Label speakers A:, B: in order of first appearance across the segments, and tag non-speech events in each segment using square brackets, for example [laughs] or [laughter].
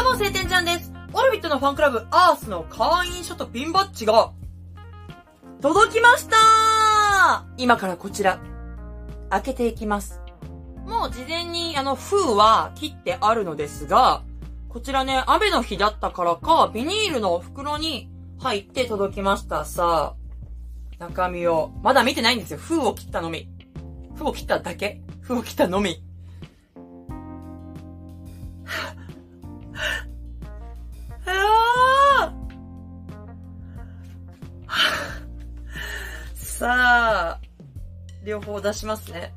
A: どうも、晴天ちゃんです。オルビットのファンクラブ、アースの会員書とピンバッジが、届きました今からこちら、開けていきます。もう事前に、あの、封は切ってあるのですが、こちらね、雨の日だったからか、ビニールの袋に入って届きました。さあ、中身を、まだ見てないんですよ。封を切ったのみ。封を切っただけ封を切ったのみ。さあ、両方出しますね。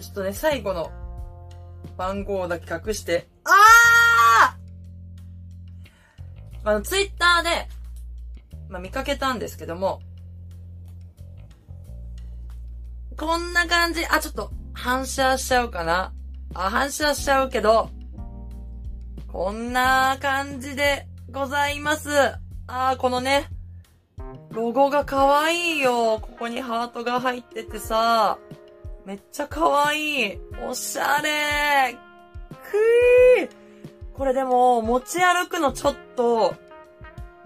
A: ちょっとね、最後の番号だけ隠して、あーあの、ツイッターで、まあ、見かけたんですけども、こんな感じ。あ、ちょっと、反射しちゃうかな。あ、反射しちゃうけど、こんな感じでございます。あー、このね、ロゴが可愛いよ。ここにハートが入っててさ、めっちゃ可愛い。おしゃれ。くいこれでも、持ち歩くのちょっと、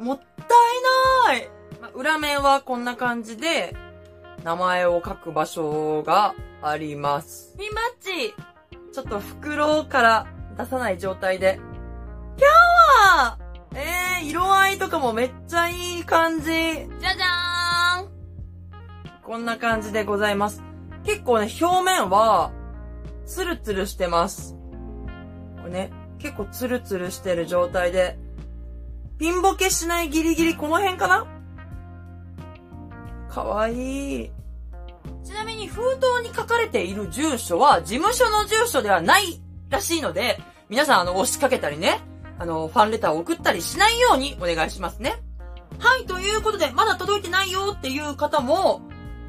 A: もったいない。まあ裏面はこんな感じで、名前を書く場所があります。ピンバッジちょっと袋から出さない状態で。キャーえー、色合いとかもめっちゃいい感じ。じゃじゃーんこんな感じでございます。結構ね、表面は、ツルツルしてます。これね、結構ツルツルしてる状態で、ピンボケしないギリギリこの辺かな？かわいい。ちなみに封筒に書かれている住所は事務所の住所ではないらしいので、皆さんあの押しかけたりね、あのファンレターを送ったりしないようにお願いしますね。はい、ということで、まだ届いてないよっていう方も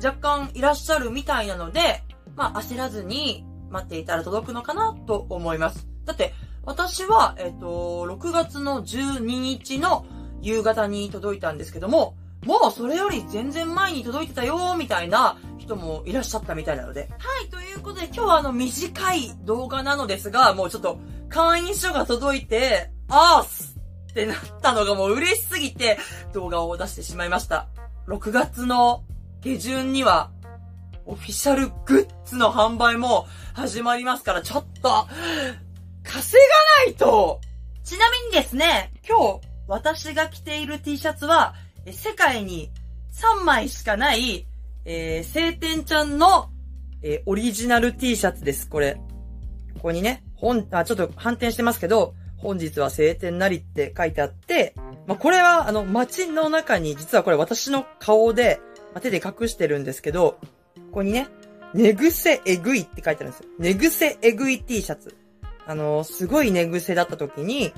A: 若干いらっしゃるみたいなので、まあ焦らずに待っていたら届くのかなと思います。だって、私は、えっ、と、6月の12日の夕方に届いたんですけども、もうそれより全然前に届いてたよみたいな人もいらっしゃったみたいなので。はい、ということで今日はあの短い動画なのですが、もうちょっと会員書が届いて、あーすってなったのがもう嬉しすぎて動画を出してしまいました。6月の下旬にはオフィシャルグッズの販売も始まりますから、ちょっと、稼がないとちなみにですね、今日私が着ている T シャツは、え世界に3枚しかない、えー、晴天ちゃんの、えーオリジナル T シャツです、これ。ここにね、本、あ、ちょっと反転してますけど、本日は晴天なりって書いてあって、まあ、これは、あの、街の中に、実はこれ私の顔で、まあ手で隠してるんですけど、ここにね、寝癖えぐいって書いてあるんですよ。寝癖えぐい T シャツ。あの、すごい寝癖だった時に、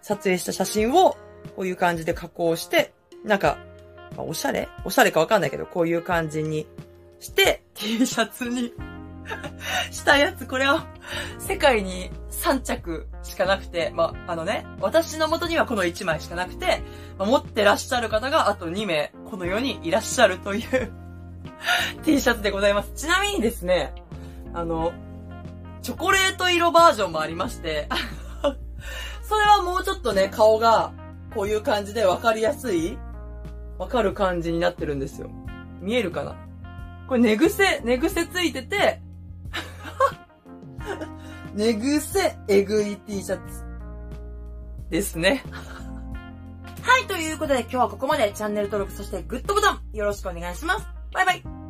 A: 撮影した写真を、こういう感じで加工して、なんか、まあ、おしゃれ？おしゃれかわかんないけど、こういう感じにして、T シャツに [laughs] したやつ、これは、世界に3着しかなくて、まあ、のね、私の元にはこの1枚しかなくて、ま持ってらっしゃる方があと2名、この世にいらっしゃるという [laughs] T シャツでございます。ちなみにですね、あの、チョコレート色バージョンもありまして、[laughs] それはもうちょっとね、顔が、こういう感じでわかりやすいわかる感じになってるんですよ。見えるかな？これ寝癖、寝癖ついてて、寝癖えぐい T シャツですね。はい、ということで今日はここまでチャンネル登録そしてグッドボタンよろしくお願いします。バイバイ。